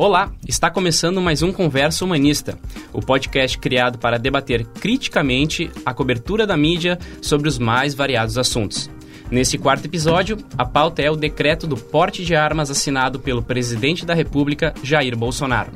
Olá, está começando mais um Conversa Humanista, o podcast criado para debater criticamente a cobertura da mídia sobre os mais variados assuntos. Nesse quarto episódio, a pauta é o decreto do porte de armas assinado pelo presidente da República, Jair Bolsonaro.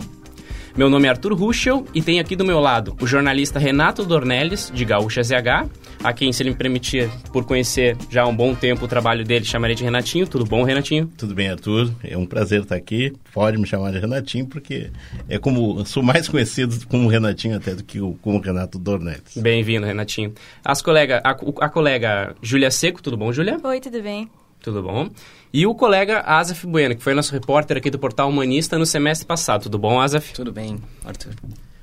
Meu nome é Arthur Ruschel e tenho aqui do meu lado o jornalista Renato Dornelles, de Gaúcha ZH, a quem, se ele me permitir, por conhecer já há um bom tempo o trabalho dele, chamarei de Renatinho. Tudo bom, Renatinho? Tudo bem, Arthur. É um prazer estar aqui. Pode me chamar de Renatinho, porque é como sou mais conhecido como Renatinho até do que como Renato Dornelles. Bem-vindo, Renatinho. As colega, a, a colega Júlia Seco, tudo bom, Júlia? Oi, tudo bem? Tudo bom? E o colega Azaf Bueno, que foi nosso repórter aqui do Portal Humanista no semestre passado. Tudo bom, Azaf? Tudo bem, Arthur.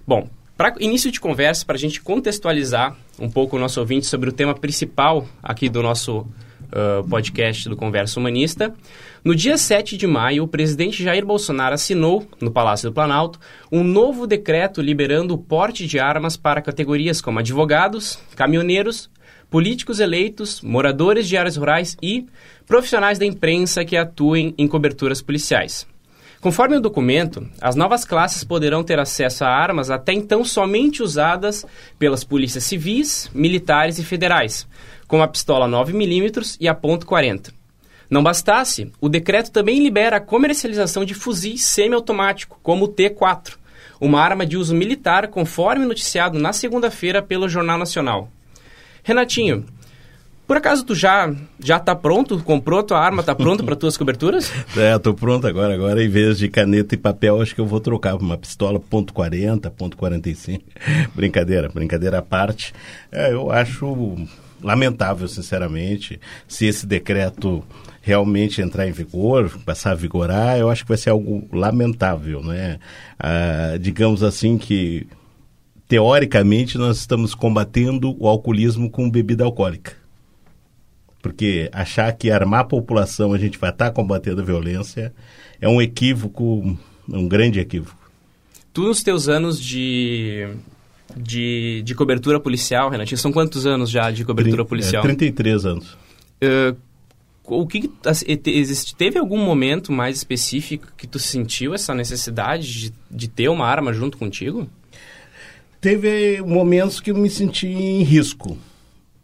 Bom, para início de conversa, para a gente contextualizar um pouco o nosso ouvinte sobre o tema principal aqui do nosso uh, podcast do Conversa Humanista, no dia 7 de maio, o presidente Jair Bolsonaro assinou, no Palácio do Planalto, um novo decreto liberando o porte de armas para categorias como advogados, caminhoneiros, políticos eleitos, moradores de áreas rurais e profissionais da imprensa que atuem em coberturas policiais. Conforme o documento, as novas classes poderão ter acesso a armas até então somente usadas pelas polícias civis, militares e federais, como a pistola 9mm e a ponto .40. Não bastasse, o decreto também libera a comercialização de fuzis semiautomático, como o T4, uma arma de uso militar, conforme noticiado na segunda-feira pelo Jornal Nacional. Renatinho, por acaso tu já já tá pronto? Comprou tua arma? Tá pronto para tuas coberturas? É, tô pronto agora. Agora, em vez de caneta e papel, acho que eu vou trocar uma pistola ponto .40, ponto .45. brincadeira, brincadeira à parte. É, eu acho lamentável, sinceramente, se esse decreto realmente entrar em vigor, passar a vigorar, eu acho que vai ser algo lamentável, né? Ah, digamos assim que teoricamente nós estamos combatendo o alcoolismo com bebida alcoólica porque achar que armar a população a gente vai estar combatendo a violência é um equívoco, um grande equívoco. Tu, nos teus anos de, de, de cobertura policial, Renatinho, são quantos anos já de cobertura policial? É, 33 anos. Uh, o que teve algum momento mais específico que tu sentiu essa necessidade de, de ter uma arma junto contigo? Teve momentos que eu me senti em risco,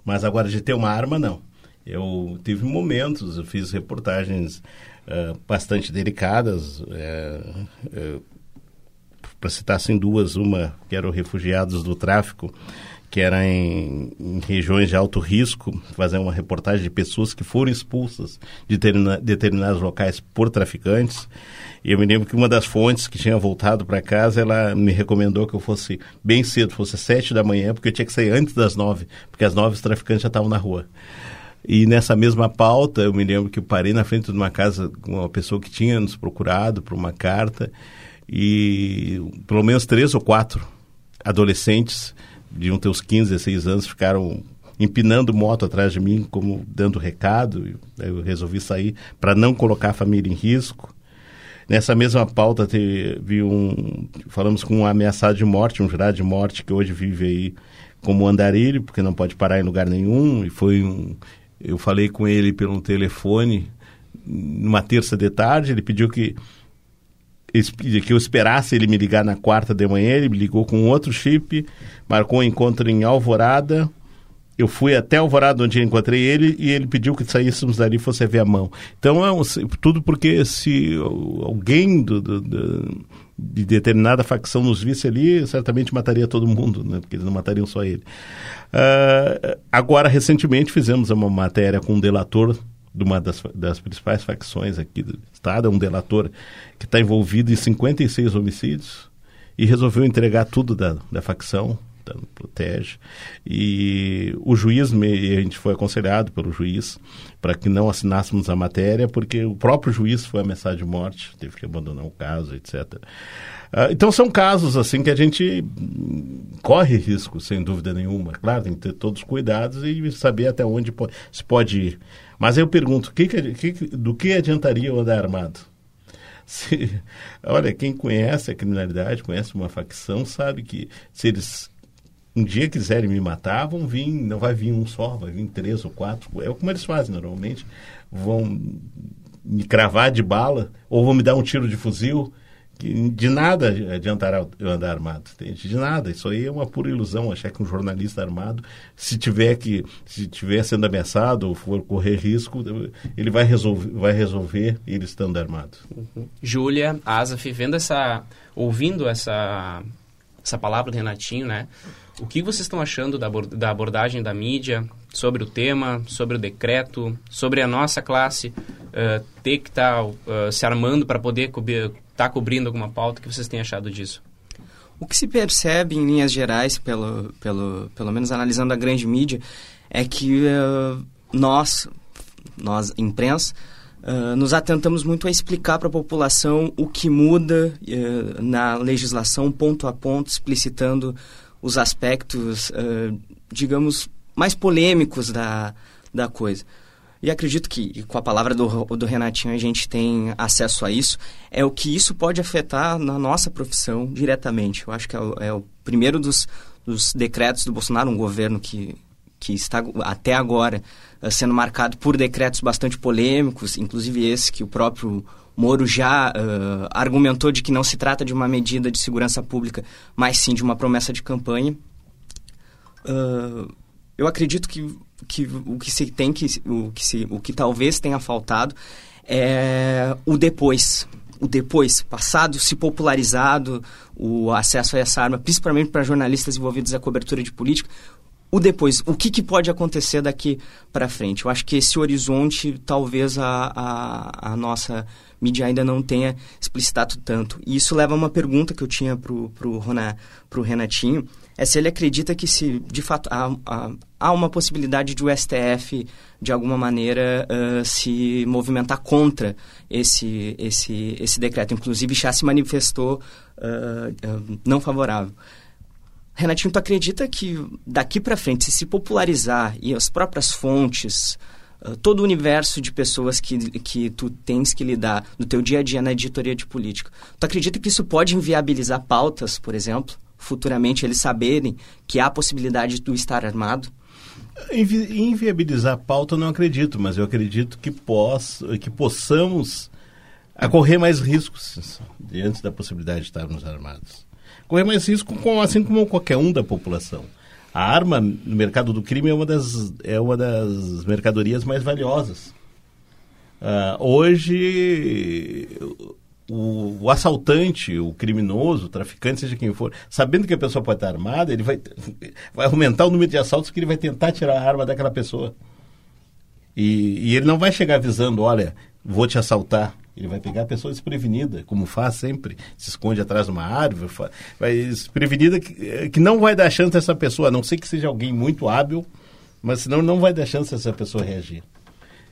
mas agora de ter uma arma não. Eu tive momentos, eu fiz reportagens uh, bastante delicadas, uh, uh, para citar assim duas, uma que eram refugiados do tráfico, que era em, em, regiões de alto risco, fazer uma reportagem de pessoas que foram expulsas de determinados locais por traficantes. E eu me lembro que uma das fontes que tinha voltado para casa, ela me recomendou que eu fosse bem cedo, fosse sete da manhã, porque eu tinha que sair antes das nove, porque às nove os traficantes já estavam na rua. E nessa mesma pauta, eu me lembro que eu parei na frente de uma casa com uma pessoa que tinha nos procurado por uma carta e pelo menos três ou quatro adolescentes de uns teus 15, 16 anos ficaram empinando moto atrás de mim, como dando recado. Eu resolvi sair para não colocar a família em risco. Nessa mesma pauta teve um, falamos com um ameaçado de morte, um jurado de morte que hoje vive aí como andarilho, porque não pode parar em lugar nenhum, e foi um eu falei com ele pelo telefone numa terça de tarde, ele pediu que que eu esperasse ele me ligar na quarta de manhã, ele me ligou com outro chip, marcou um encontro em Alvorada. Eu fui até Alvorada onde encontrei ele e ele pediu que saíssemos dali e fosse ver a mão. Então é um, tudo porque se alguém do, do, do, de determinada facção nos visse ali, certamente mataria todo mundo, né? porque eles não matariam só ele. Uh, agora, recentemente, fizemos uma matéria com um delator de uma das, das principais facções aqui do Estado, é um delator que está envolvido em 56 homicídios e resolveu entregar tudo da, da facção, da Protege. E o juiz, me, a gente foi aconselhado pelo juiz para que não assinássemos a matéria, porque o próprio juiz foi ameaçado de morte, teve que abandonar o caso, etc. Uh, então são casos assim que a gente corre risco, sem dúvida nenhuma. Claro, tem que ter todos os cuidados e saber até onde pode, se pode ir. Mas eu pergunto, que que, do que adiantaria eu andar armado? Se, olha, quem conhece a criminalidade, conhece uma facção, sabe que se eles um dia quiserem me matar, vão vir, não vai vir um só, vai vir três ou quatro. É como eles fazem normalmente. Vão me cravar de bala, ou vão me dar um tiro de fuzil de nada adiantará eu andar armado, entende? De nada. Isso aí é uma pura ilusão, achar que um jornalista armado, se tiver que, se tiver sendo ameaçado ou for correr risco, ele vai resolver, vai resolver ele estando armado. Uhum. Júlia, Asaf, vendo essa, ouvindo essa, essa palavra do Renatinho, né? O que vocês estão achando da, da abordagem da mídia sobre o tema, sobre o decreto, sobre a nossa classe uh, ter que estar tá, uh, se armando para poder estar tá cobrindo alguma pauta? O que vocês têm achado disso? O que se percebe em linhas gerais, pelo, pelo, pelo menos analisando a grande mídia, é que uh, nós, nós, imprensa, uh, nos atentamos muito a explicar para a população o que muda uh, na legislação, ponto a ponto, explicitando os aspectos, uh, digamos, mais polêmicos da, da coisa. E acredito que com a palavra do, do Renatinho a gente tem acesso a isso. É o que isso pode afetar na nossa profissão diretamente. Eu acho que é o, é o primeiro dos, dos decretos do Bolsonaro, um governo que, que está até agora uh, sendo marcado por decretos bastante polêmicos, inclusive esse que o próprio Moro já uh, argumentou de que não se trata de uma medida de segurança pública, mas sim de uma promessa de campanha. Uh, eu acredito que, que o que se tem que o que se, o que talvez tenha faltado é o depois o depois passado se popularizado o acesso a essa arma principalmente para jornalistas envolvidos na cobertura de política o depois, o que, que pode acontecer daqui para frente? Eu acho que esse horizonte talvez a, a, a, nossa mídia ainda não tenha explicitado tanto. E isso leva a uma pergunta que eu tinha para o Renatinho, é se ele acredita que se de fato há, há, há uma possibilidade de o STF de alguma maneira uh, se movimentar contra esse, esse, esse decreto. Inclusive já se manifestou uh, não favorável. Renatinho, tu acredita que daqui para frente, se se popularizar e as próprias fontes, uh, todo o universo de pessoas que, que tu tens que lidar no teu dia a dia na editoria de política, tu acredita que isso pode inviabilizar pautas, por exemplo? Futuramente eles saberem que há a possibilidade de tu estar armado? Invi inviabilizar a pauta não acredito, mas eu acredito que, poss que possamos correr mais riscos diante da possibilidade de estarmos armados correr mais risco com, assim como qualquer um da população. A arma no mercado do crime é uma das, é uma das mercadorias mais valiosas. Uh, hoje, o, o, assaltante, o criminoso, o traficante, seja quem for, sabendo que a pessoa pode estar armada, ele vai, vai aumentar o número de assaltos que ele vai tentar tirar a arma daquela pessoa. E, e ele não vai chegar avisando, olha, vou te assaltar. Ele vai pegar a pessoa desprevenida, como faz sempre, se esconde atrás de uma árvore, vai desprevenida que, eh, que não vai dar chance essa pessoa, a não ser que seja alguém muito hábil, mas senão não vai dar chance essa pessoa reagir.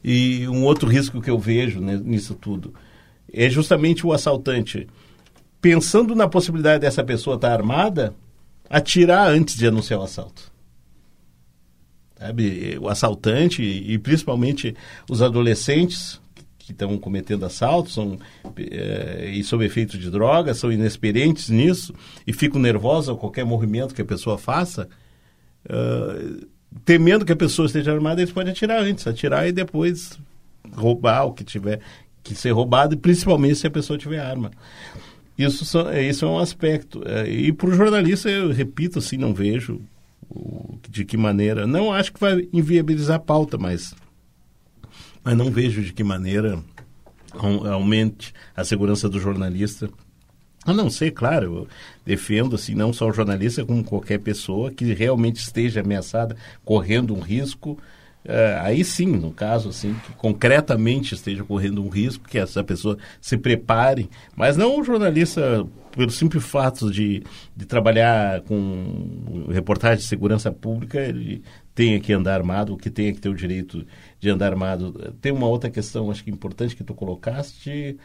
E um outro risco que eu vejo nisso tudo é justamente o assaltante, pensando na possibilidade dessa pessoa estar armada, atirar antes de anunciar o assalto. Sabe? O assaltante e principalmente os adolescentes que estão cometendo assaltos são, é, e sob efeito de drogas, são inexperientes nisso e ficam nervosos a qualquer movimento que a pessoa faça, uh, temendo que a pessoa esteja armada, eles podem atirar antes, atirar e depois roubar o que tiver que ser roubado, principalmente se a pessoa tiver arma. Isso, são, isso é um aspecto. É, e para o jornalista, eu repito assim, não vejo de que maneira. Não acho que vai inviabilizar a pauta, mas mas não vejo de que maneira aumente a segurança do jornalista. A não ser, claro, eu defendo assim, não só o jornalista, como qualquer pessoa que realmente esteja ameaçada, correndo um risco. Uh, aí sim, no caso, assim, que concretamente esteja correndo um risco, que essa pessoa se prepare, mas não o jornalista, pelo simples fato de, de trabalhar com reportagem de segurança pública, ele tenha que andar armado, que tenha que ter o direito de andar armado. Tem uma outra questão, acho que importante que tu colocaste,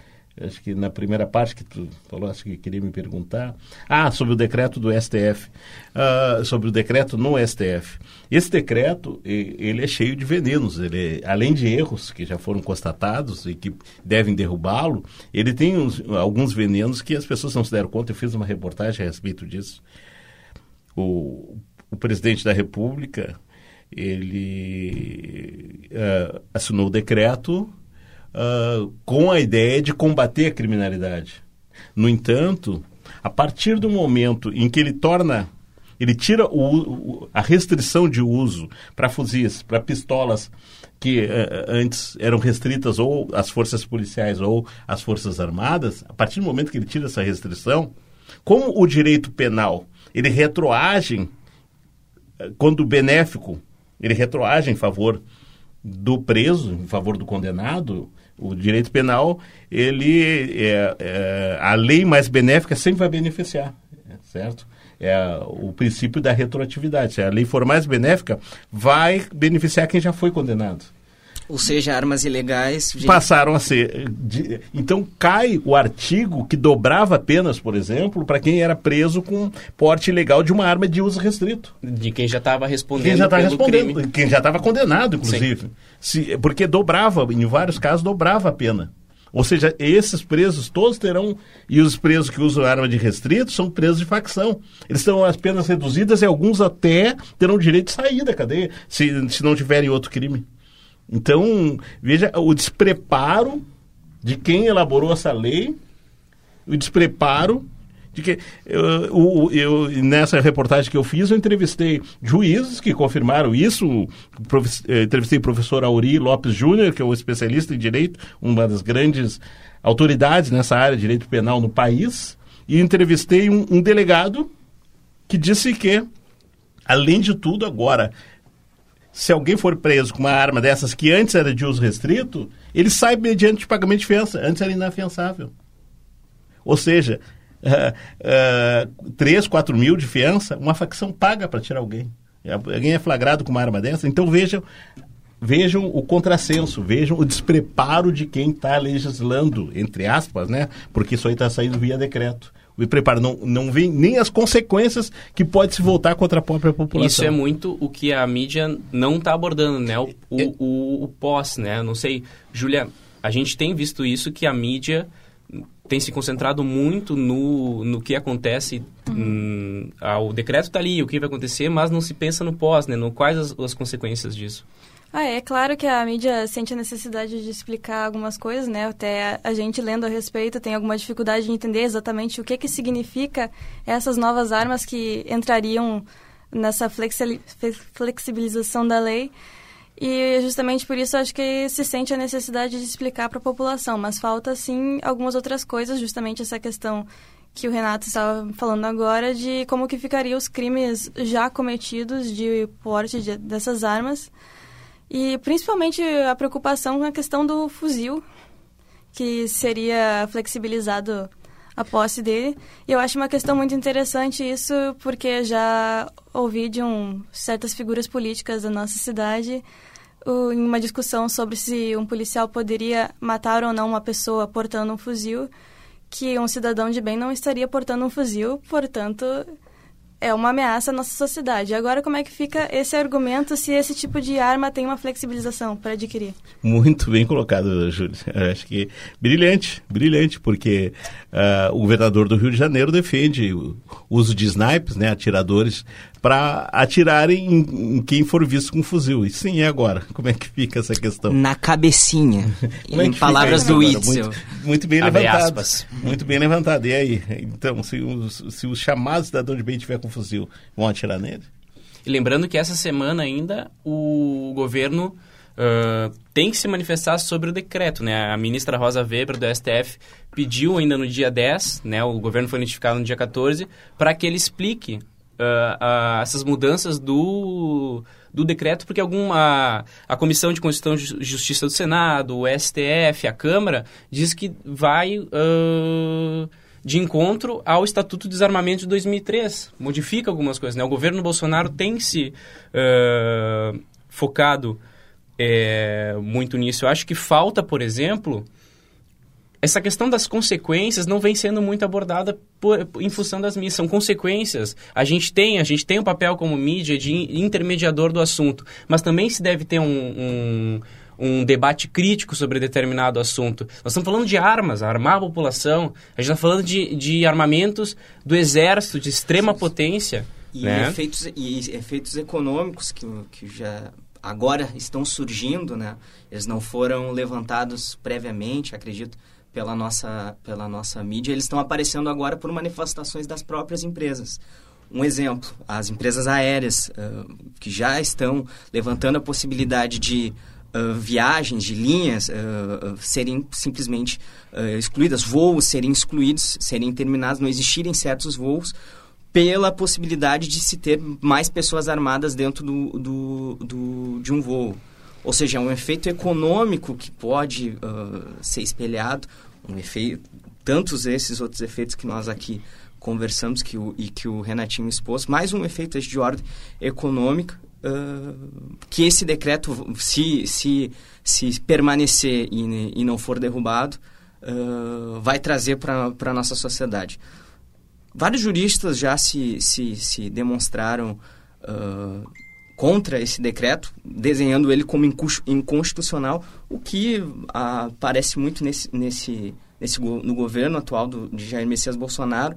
acho que na primeira parte que tu falou, acho que queria me perguntar. Ah, sobre o decreto do STF. Uh, ah, sobre o decreto no STF. Esse decreto, ele é cheio de venenos. Ele, é, além de erros que já foram constatados e que devem derrubá-lo, ele tem uns, alguns venenos que as pessoas não se deram conta. Eu fiz uma reportagem a respeito disso. O, o presidente da República, ele uh, assinou o decreto com a ideia de combater a criminalidade. No entanto, a partir do momento em que ele torna, ele tira o, a restrição de uso para fuzis, para pistolas que uh, antes eram restritas ou às forças policiais ou às forças armadas, a partir do momento que ele tira essa restrição, como o direito penal ele retroage quando benéfico, ele retroage em favor do preso, em favor do condenado, o direito penal, ele é, é, a lei mais benéfica sempre vai beneficiar, certo? É o princípio da retroatividade. Se a lei for mais benéfica, vai beneficiar quem já foi condenado. Ou seja, armas ilegais. De... Passaram a ser. De, então cai o artigo que dobrava penas, por exemplo, para quem era preso com porte ilegal de uma arma de uso restrito. De quem já estava respondendo. Quem já estava respondendo. Crime. Quem já estava condenado, inclusive. Se, porque dobrava, em vários casos, dobrava a pena. Ou seja, esses presos todos terão, e os presos que usam arma de restrito são presos de facção. Eles terão as penas reduzidas e alguns até terão direito de sair da cadeia, se, se não tiverem outro crime. Então, veja o despreparo de quem elaborou essa lei, o despreparo de que eu, eu, nessa reportagem que eu fiz, eu entrevistei juízes que confirmaram isso. Profe, eh, entrevistei o professor Auri Lopes Júnior, que é o um especialista em direito, uma das grandes autoridades nessa área de direito penal no país, e entrevistei um, um delegado que disse que, além de tudo, agora se alguém for preso com uma arma dessas que antes era de uso restrito, ele sai mediante pagamento de fiança. Antes era inafiançável. Ou seja, uh, uh, 3, 4 mil de fiança, uma facção paga para tirar alguém. Alguém é flagrado com uma arma dessa. Então vejam, vejam o contrassenso, vejam o despreparo de quem está legislando, entre aspas, né? Porque isso aí está saindo via decreto me preparo, não, não vem nem as consequências que pode se voltar contra a própria população. Isso é muito o que a mídia não está abordando, né? O, o, é. o, o pós, né? Não sei, Júlia, a gente tem visto isso que a mídia tem se concentrado muito no, no que acontece. Hum, ah, o decreto está ali, o que vai acontecer, mas não se pensa no pós, né? No quais as, as consequências disso. Ah, é claro que a mídia sente a necessidade de explicar algumas coisas, né? Até a gente lendo a respeito tem alguma dificuldade de entender exatamente o que que significa essas novas armas que entrariam nessa flexibilização da lei. E justamente por isso acho que se sente a necessidade de explicar para a população, mas falta sim algumas outras coisas, justamente essa questão que o Renato estava falando agora de como que ficariam os crimes já cometidos de porte de, dessas armas e principalmente a preocupação com a questão do fuzil, que seria flexibilizado a posse dele. E eu acho uma questão muito interessante isso, porque já ouvi de um, certas figuras políticas da nossa cidade em uma discussão sobre se um policial poderia matar ou não uma pessoa portando um fuzil, que um cidadão de bem não estaria portando um fuzil, portanto é uma ameaça à nossa sociedade. Agora, como é que fica esse argumento se esse tipo de arma tem uma flexibilização para adquirir? Muito bem colocado, Júlio. Eu acho que brilhante, brilhante, porque uh, o governador do Rio de Janeiro defende o uso de snipes, né, atiradores, para atirarem em, em, quem for visto com fuzil. E sim, é agora. Como é que fica essa questão? Na cabecinha. é em palavras do Itzel. Muito, muito, bem Abre levantado. Aspas. Muito bem levantado. E aí? Então, se o, se o chamado cidadão de bem tiver com fuzil, vão atirar nele? E lembrando que essa semana ainda o governo uh, tem que se manifestar sobre o decreto. Né? A ministra Rosa Weber, do STF, pediu ainda no dia 10, né? o governo foi notificado no dia 14, para que ele explique uh, uh, essas mudanças do, do decreto, porque alguma a Comissão de Constituição e Justiça do Senado, o STF, a Câmara, diz que vai uh, de encontro ao Estatuto de Desarmamento de 2003. Modifica algumas coisas. Né? O governo Bolsonaro tem se focado é, muito nisso. Eu acho que falta, por exemplo, essa questão das consequências não vem sendo muito abordada por, em função das mídias. São consequências. A gente tem, a gente tem um papel como mídia de intermediador do assunto, mas também se deve ter um, um, um debate crítico sobre determinado assunto. Nós estamos falando de armas, armar a população. A gente está falando de, de armamentos do exército de extrema potência. E, né? efeitos, e efeitos econômicos que, que já agora estão surgindo, né? Eles não foram levantados previamente, acredito pela nossa, pela nossa mídia, eles estão aparecendo agora por manifestações das próprias empresas. Um exemplo, as empresas aéreas uh, que já estão levantando a possibilidade de uh, viagens, de linhas uh, serem simplesmente excluídas, voos serem excluídos, serem terminados, não existirem certos voos, pela possibilidade de se ter mais pessoas armadas dentro do, do, do de um voo. Ou seja, é um efeito econômico que pode ser espelhado, um efeito, tantos esses outros efeitos que nós aqui conversamos que o, e que o Renatinho expôs, mais um efeito de ordem econômica, uh, que esse decreto, se, se, se permanecer e, e não for derrubado, uh, vai trazer para a nossa sociedade. Vários juristas já se, se, se demonstraram uh, contra esse decreto, desenhando ele como inconstitucional, o que aparece muito nesse, nesse, nesse, no governo atual do, de Jair Messias Bolsonaro,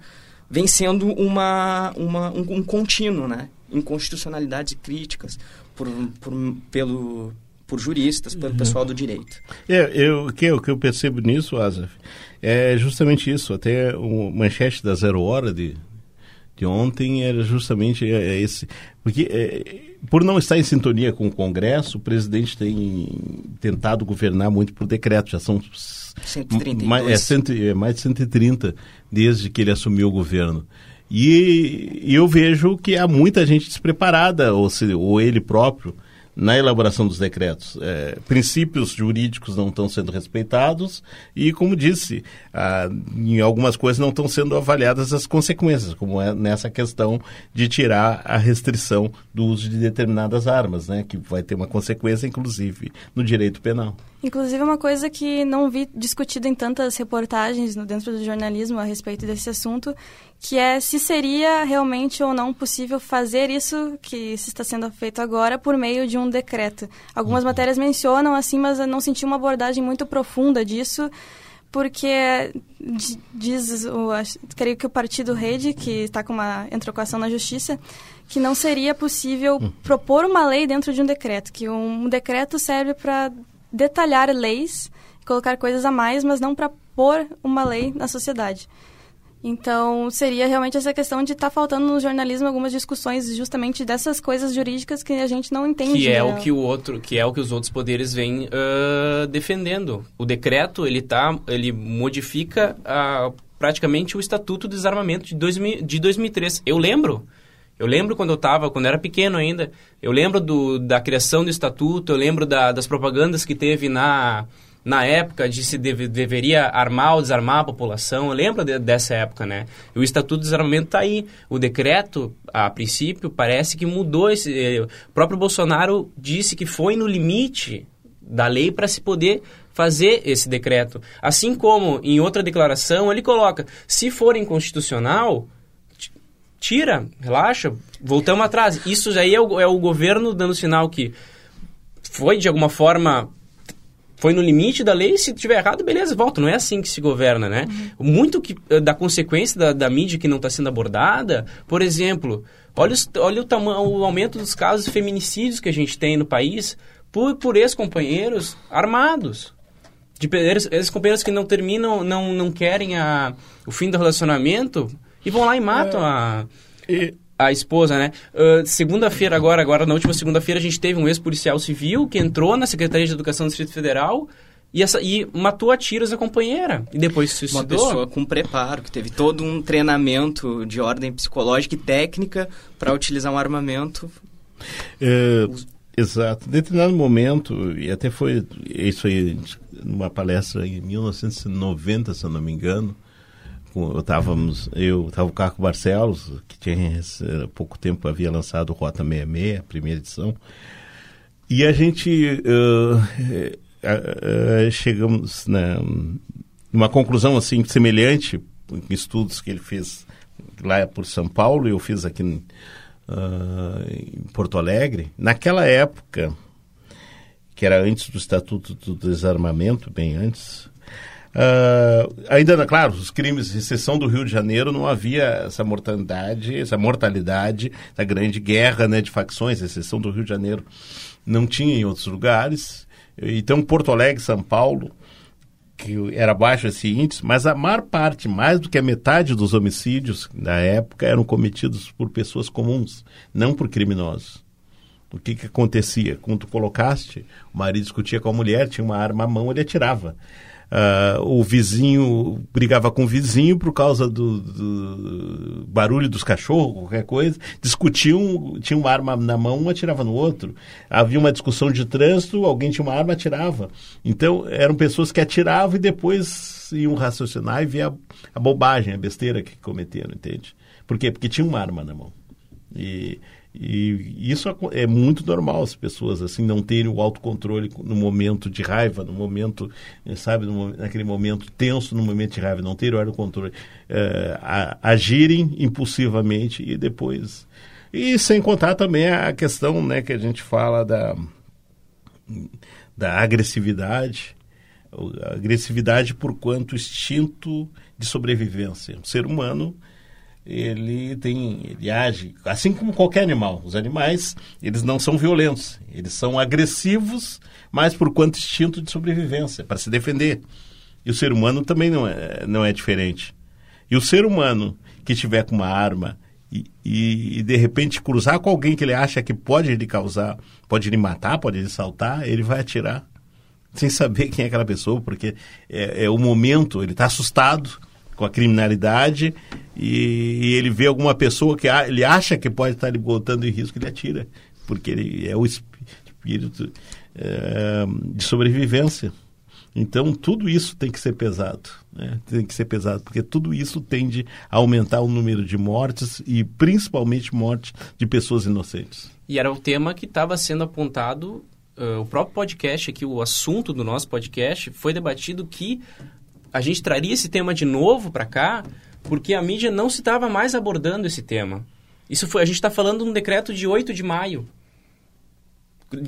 vem sendo uma, uma, um, um contínuo, né? Inconstitucionalidades críticas por, por, pelo, por juristas, pelo uhum. pessoal do direito. É, eu, o, que, o que eu percebo nisso, Azaf, é justamente isso. Até o manchete da Zero Hora de, de ontem era justamente é, é esse. Porque, é, por não estar em sintonia com o Congresso, o presidente tem tentado governar muito por decreto. Já são 132. Mais, é, cento, é, mais de 130 desde que ele assumiu o governo. E, e eu vejo que há muita gente despreparada, ou, se, ou ele próprio, na elaboração dos decretos. É, princípios jurídicos não estão sendo respeitados e, como disse, em algumas coisas não estão sendo avaliadas as consequências, como é nessa questão de tirar a restrição do uso de determinadas armas, né, que vai ter uma consequência, inclusive, no direito penal. Inclusive, uma coisa que não vi discutida em tantas reportagens no, dentro do jornalismo a respeito desse assunto, que é se seria realmente ou não possível fazer isso que se está sendo feito agora por meio de um decreto. Algumas uhum. matérias mencionam assim, mas eu não senti uma abordagem muito profunda disso, porque diz, o, creio que o Partido Rede, que está com uma entrocação na Justiça, que não seria possível hum. propor uma lei dentro de um decreto, que um decreto serve para detalhar leis, colocar coisas a mais, mas não para pôr uma lei na sociedade. Então, seria realmente essa questão de estar tá faltando no jornalismo algumas discussões justamente dessas coisas jurídicas que a gente não entende. Que é né? o que o outro, que é o que os outros poderes vêm uh, defendendo. O decreto, ele tá, ele modifica uh, praticamente o Estatuto do Desarmamento de, 2000, de 2003. Eu lembro eu lembro quando eu estava, quando era pequeno ainda, eu lembro do, da criação do estatuto, eu lembro da, das propagandas que teve na, na época de se deve, deveria armar ou desarmar a população. Eu lembro de, dessa época, né? O Estatuto de Desarmamento está aí. O decreto, a princípio, parece que mudou esse... Eh, o próprio Bolsonaro disse que foi no limite da lei para se poder fazer esse decreto. Assim como, em outra declaração, ele coloca, se for inconstitucional tira, relaxa, voltamos atrás. Isso aí é o, é o governo dando sinal que foi, de alguma forma, foi no limite da lei, se tiver errado, beleza, volta. Não é assim que se governa, né? Uhum. Muito que, eh, da consequência da, da mídia que não está sendo abordada, por exemplo, olha, os, olha o, tamanho, o aumento dos casos de feminicídios que a gente tem no país por, por ex-companheiros armados. De ex-companheiros que não terminam, não, não querem a, o fim do relacionamento e vão lá e matam é. a, e... a esposa, né? Uh, segunda-feira agora, agora na última segunda-feira, a gente teve um ex-policial civil que entrou na Secretaria de Educação do Distrito Federal e, essa, e matou a tiros a companheira. E depois se suicidou. Uma pessoa com preparo, que teve todo um treinamento de ordem psicológica e técnica para utilizar um armamento. É, exato. Em determinado momento, e até foi isso aí, numa palestra em 1990, se eu não me engano, estávamos eu estava o Caco Barcelos que tinha há pouco tempo havia lançado Rota 66 a primeira edição. E a gente uh, uh, uh, chegamos na uma conclusão assim semelhante em estudos que ele fez lá por São Paulo eu fiz aqui em, em Porto Alegre. Naquela época que era antes do Estatuto do Desarmamento bem antes Uh, ainda, claro, os crimes, exceção do Rio de Janeiro, não havia essa mortalidade, essa mortalidade da grande guerra né, de facções, exceção do Rio de Janeiro, não tinha em outros lugares. Então, Porto Alegre, São Paulo, que era baixo esse índice, mas a maior parte, mais do que a metade dos homicídios da época eram cometidos por pessoas comuns, não por criminosos. O que, que acontecia? Quando tu colocaste, o marido discutia com a mulher, tinha uma arma à mão, ele atirava. Uh, o vizinho brigava com o vizinho por causa do, do, barulho dos cachorros, qualquer coisa. Discutiam, tinha uma arma na mão, um atirava no outro. Havia uma discussão de trânsito, alguém tinha uma arma, atirava. Então, eram pessoas que atiravam e depois iam raciocinar e ver a, a bobagem, a besteira que cometeram, entende? Por quê? Porque tinha uma arma na mão. E e isso é muito normal as pessoas assim não terem o autocontrole no momento de raiva, no momento, eh, sabe, no, naquele momento tenso, no momento de raiva, não terem o autocontrole, é, a, agirem impulsivamente e depois. E sem contar também a questão né, que a gente fala da, da agressividade, a agressividade por quanto instinto de sobrevivência. O ser humano ele tem, ele age assim como qualquer animal. Os animais, eles não são violentos, eles são agressivos, mas por quanto instinto de sobrevivência, para se defender. E o ser humano também não é, não é diferente. E o ser humano que tiver com uma arma e, e, e, de repente cruzar com alguém que ele acha que pode lhe causar, pode lhe matar, pode lhe saltar, ele vai atirar sem saber quem é aquela pessoa, porque é, é o momento, ele está assustado com a criminalidade e, e, ele vê alguma pessoa que a, ele acha que pode estar lhe botando em risco, ele atira, porque ele é o espírito é, de sobrevivência. Então, tudo isso tem que ser pesado, né? tem que ser pesado, porque tudo isso tende a aumentar o número de mortes e principalmente mortes de pessoas inocentes. E era o tema que estava sendo apontado, uh, o próprio podcast aqui, o assunto do nosso podcast, foi debatido que a gente traria esse tema de novo para cá, porque a mídia não se estava mais abordando esse tema. Isso foi, a gente está falando de um decreto de 8 de maio,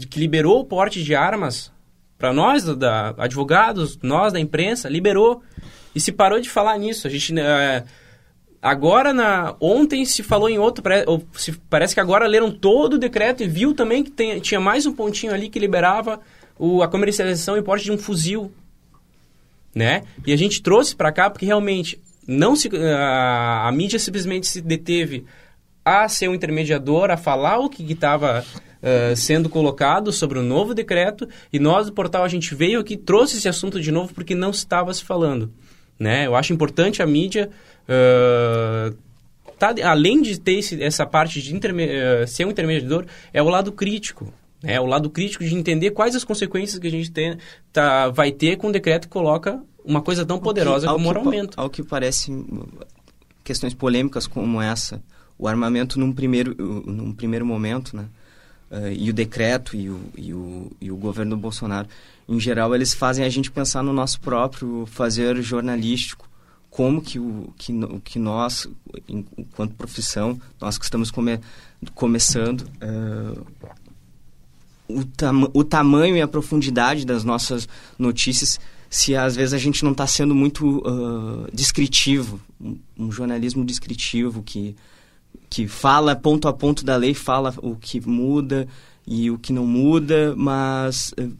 que liberou o porte de armas para nós, da, advogados, nós da imprensa, liberou. E se parou de falar nisso. A gente. É, agora, na, ontem se falou em outro. Ou, se, parece que agora leram todo o decreto e viu também que tem, tinha mais um pontinho ali que liberava o, a comercialização e porte de um fuzil né? E a gente trouxe para cá porque realmente não se, a, a, mídia simplesmente se deteve a ser um intermediador, a falar o que estava uh, sendo colocado sobre o novo decreto e nós do portal a gente veio aqui trouxe esse assunto de novo porque não estava se falando, né? Eu acho importante a mídia uh, tá, além de ter esse, essa parte de interme, uh, ser um intermediador é o lado crítico, é o lado crítico de entender quais as consequências que a gente tem, tá, vai ter com um decreto que coloca uma coisa tão poderosa que, como o armamento. Ao que parece, questões polêmicas como essa, o armamento num primeiro, num primeiro momento, né? Uh, e o decreto e o, e, o, e o governo Bolsonaro, em geral, eles fazem a gente pensar no nosso próprio fazer jornalístico, como que, o, que, que nós, enquanto profissão, nós que estamos come, começando, uh, o, tam, o tamanho e a profundidade das nossas notícias se às vezes a gente não está sendo muito uh, descritivo, um, um, jornalismo descritivo que, que fala ponto a ponto da lei, fala o que muda e o que não muda, mas... Uh,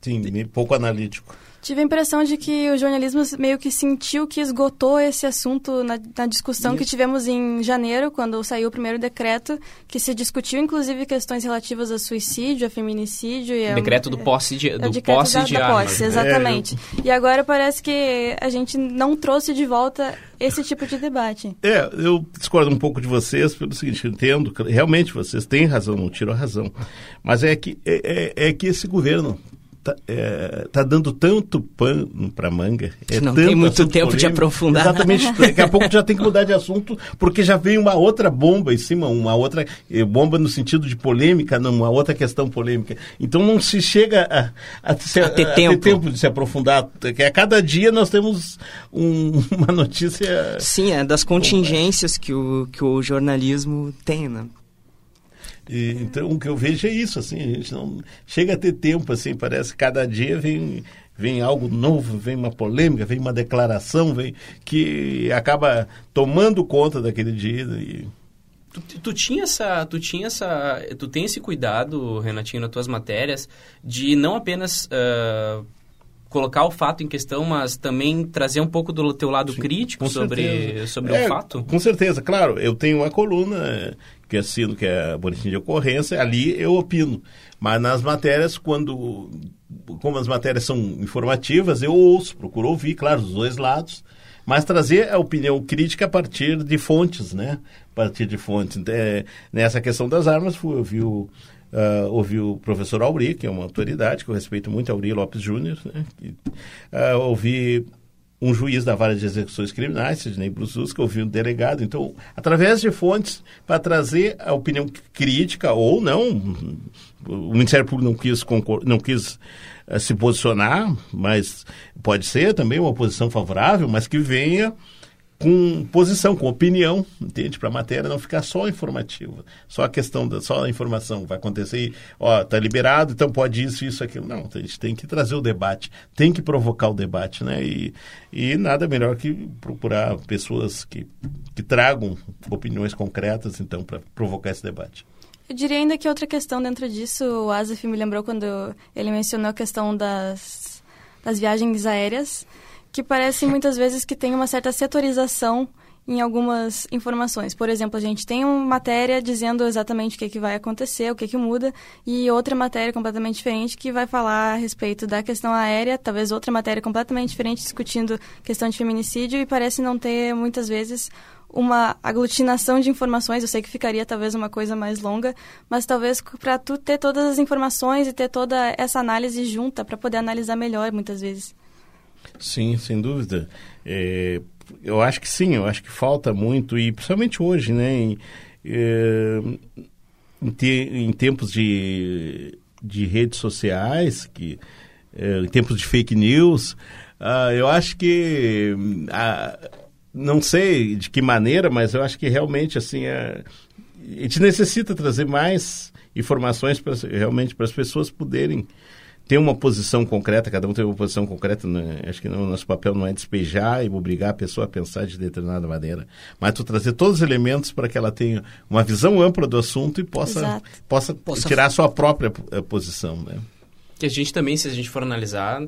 Sim, pouco analítico. Tive a impressão de que o jornalismo meio que sentiu que esgotou esse assunto na, na discussão Isso. que tivemos em janeiro, quando saiu o primeiro decreto, que se discutiu inclusive questões relativas a suicídio, a feminicídio. E a, decreto do posse de, é, do decreto posse da, de da. Posse, exatamente. É, eu... E agora parece que a gente não trouxe de volta esse tipo de debate. É, eu discordo um pouco de vocês pelo seguinte, entendo, realmente vocês têm razão, não tiro a razão, mas é que, é, é, é que esse governo tá, é, tá dando tanto pano para manga. É não tem muito tempo polêmico, de aprofundar. Exatamente. Daqui a pouco já tem que mudar de assunto, porque já vem uma outra bomba em cima, uma outra eh, bomba no sentido de polêmica, uma outra questão polêmica. Então não se chega a, a, se, a, ter, a tempo. ter, tempo. de se aprofundar. Que a cada dia nós temos um, uma notícia. Sim, é das contingências que o, que o jornalismo tem, né? E, então, o que eu vejo é isso, assim, a gente não chega a ter tempo, assim, parece que cada dia vem, vem algo novo, vem uma polêmica, vem uma declaração, vem que acaba tomando conta daquele dia. E... Tu, tu, tinha essa, tu tinha essa, tu tem esse cuidado, Renatinho, nas tuas matérias, de não apenas uh, colocar o fato em questão, mas também trazer um pouco do teu lado Sim, crítico sobre, sobre é, o fato? Com certeza, claro. Eu tenho uma coluna que assino, que é boletim de ocorrência, ali eu opino. Mas nas matérias, quando como as matérias são informativas, eu ouço, procuro ouvir, claro, os dois lados, mas trazer a opinião crítica a partir de fontes, né? A partir de fontes. É, nessa questão das armas, fui ouvir o, Uh, ouvi o professor Auri, que é uma autoridade, que eu respeito muito, Auri Lopes Júnior. Né? Uh, ouvi um juiz da vara de execuções criminais, Sidney Brusus, ouvi um delegado. Então, através de fontes, para trazer a opinião crítica ou não, o Ministério Público não quis, não quis uh, se posicionar, mas pode ser também uma posição favorável, mas que venha com posição, com opinião, entende? Para a matéria não ficar só informativa, só a questão da só a informação vai acontecer, ó, tá liberado, então pode isso, isso, aquilo. Não, a gente tem que trazer o debate, tem que provocar o debate, né? E, e nada melhor que procurar pessoas que, que tragam opiniões concretas, então, para provocar esse debate. Eu diria ainda que outra questão dentro disso, o Asaf me lembrou quando ele mencionou a questão das, das viagens aéreas que parece muitas vezes que tem uma certa setorização em algumas informações. Por exemplo, a gente tem uma matéria dizendo exatamente o que, que vai acontecer, o que, que muda, e outra matéria completamente diferente que vai falar a respeito da questão aérea, talvez outra matéria completamente diferente discutindo questão de feminicídio, e parece não ter muitas vezes uma aglutinação de informações. Eu sei que ficaria talvez uma coisa mais longa, mas talvez para tu ter todas as informações e ter toda essa análise junta para poder analisar melhor muitas vezes. Sim, sem dúvida. É, eu acho que sim, eu acho que falta muito, e principalmente hoje, né? Em, é, em, te, em tempos de, de redes sociais, que, é, em tempos de fake news, uh, eu acho que. Uh, não sei de que maneira, mas eu acho que realmente assim a, a gente necessita trazer mais informações pra, realmente para as pessoas poderem ter uma posição concreta, cada um tem uma posição concreta, né? acho que o nosso papel não é despejar e obrigar a pessoa a pensar de determinada maneira, mas tu trazer todos os elementos para que ela tenha uma visão ampla do assunto e possa, possa, possa, tirar a sua própria eh, posição. Né? Que a gente também, se a gente for analisar,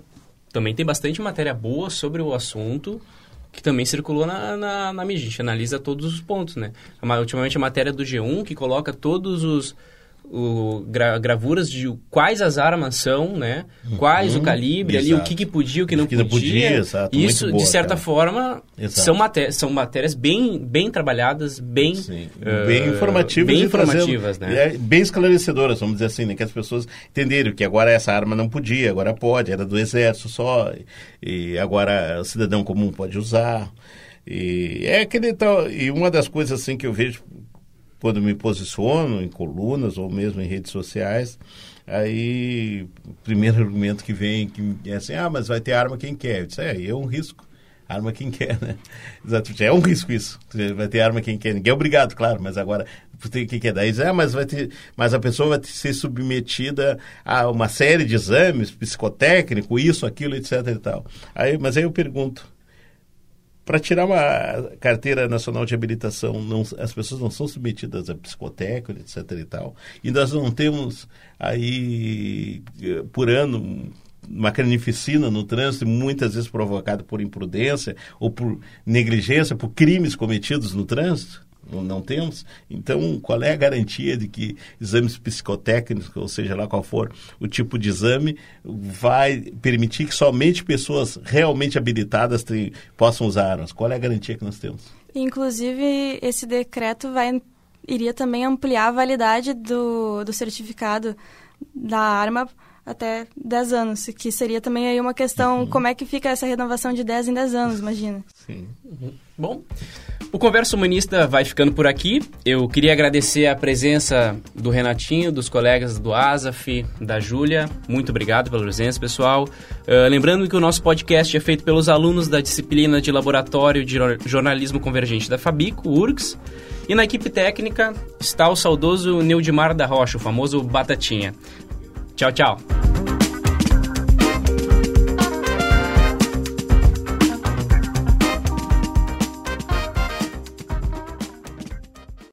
também tem bastante matéria boa sobre o assunto, que também circulou na, na, na mídia. A gente analisa todos os pontos, né? Ultimamente a matéria do G1, que coloca todos os o, gra, gravuras de quais as armas são, né? Quais o calibre exato. ali, o que, que podia, o que não que podia. podia exato, Isso, boa, de certa cara. forma, são, maté são matérias bem, bem trabalhadas, bem... Uh, bem informativas. Bem informativas, né? É, bem esclarecedoras, vamos dizer assim, né? Que as pessoas entenderam que agora essa arma não podia, agora pode, era do exército só, e agora o cidadão comum pode usar. E é aquele tal... E uma das coisas, assim, que eu vejo quando me posiciono em colunas ou mesmo em redes sociais, aí o primeiro argumento que vem que é assim, ah, mas vai ter arma quem quer. Eu disse, é, é um risco. Arma quem quer, né? Exatamente. É um risco isso. Vai ter arma quem quer. Ninguém é obrigado, claro, mas agora o que quer daí? Ah, mas vai ter, mas a pessoa vai ser submetida a uma série de exames psicotécnico, isso, aquilo, etc e tal. Aí, mas aí eu pergunto, para tirar uma carteira nacional de habilitação, não, as pessoas não são submetidas a psicotécnico, etc. e tal. E nós não temos aí, por ano, uma carnificina no trânsito, muitas vezes provocada por imprudência ou por negligência, por crimes cometidos no trânsito não temos. Então, qual é a garantia de que exames psicotécnicos, ou seja lá qual for o tipo de exame, vai permitir que somente pessoas realmente habilitadas tenham, possam usar armas? Qual é a garantia que nós temos? Inclusive, esse decreto vai, iria também ampliar a validade do, do certificado da arma até 10 anos, que seria também aí uma questão, uhum. como é que fica essa renovação de 10 em 10 anos, imagina. Sim. Uhum. Bom, o Conversa Humanista vai ficando por aqui. Eu queria agradecer a presença do Renatinho, dos colegas do Asaf, da Júlia. Muito obrigado pela presença, pessoal. Uh, lembrando que o nosso podcast é feito pelos alunos da disciplina de Laboratório de Jornalismo Convergente da Fabico, URGS. E na equipe técnica está o saudoso Neudimar da Rocha, o famoso Batatinha. Tchau, tchau.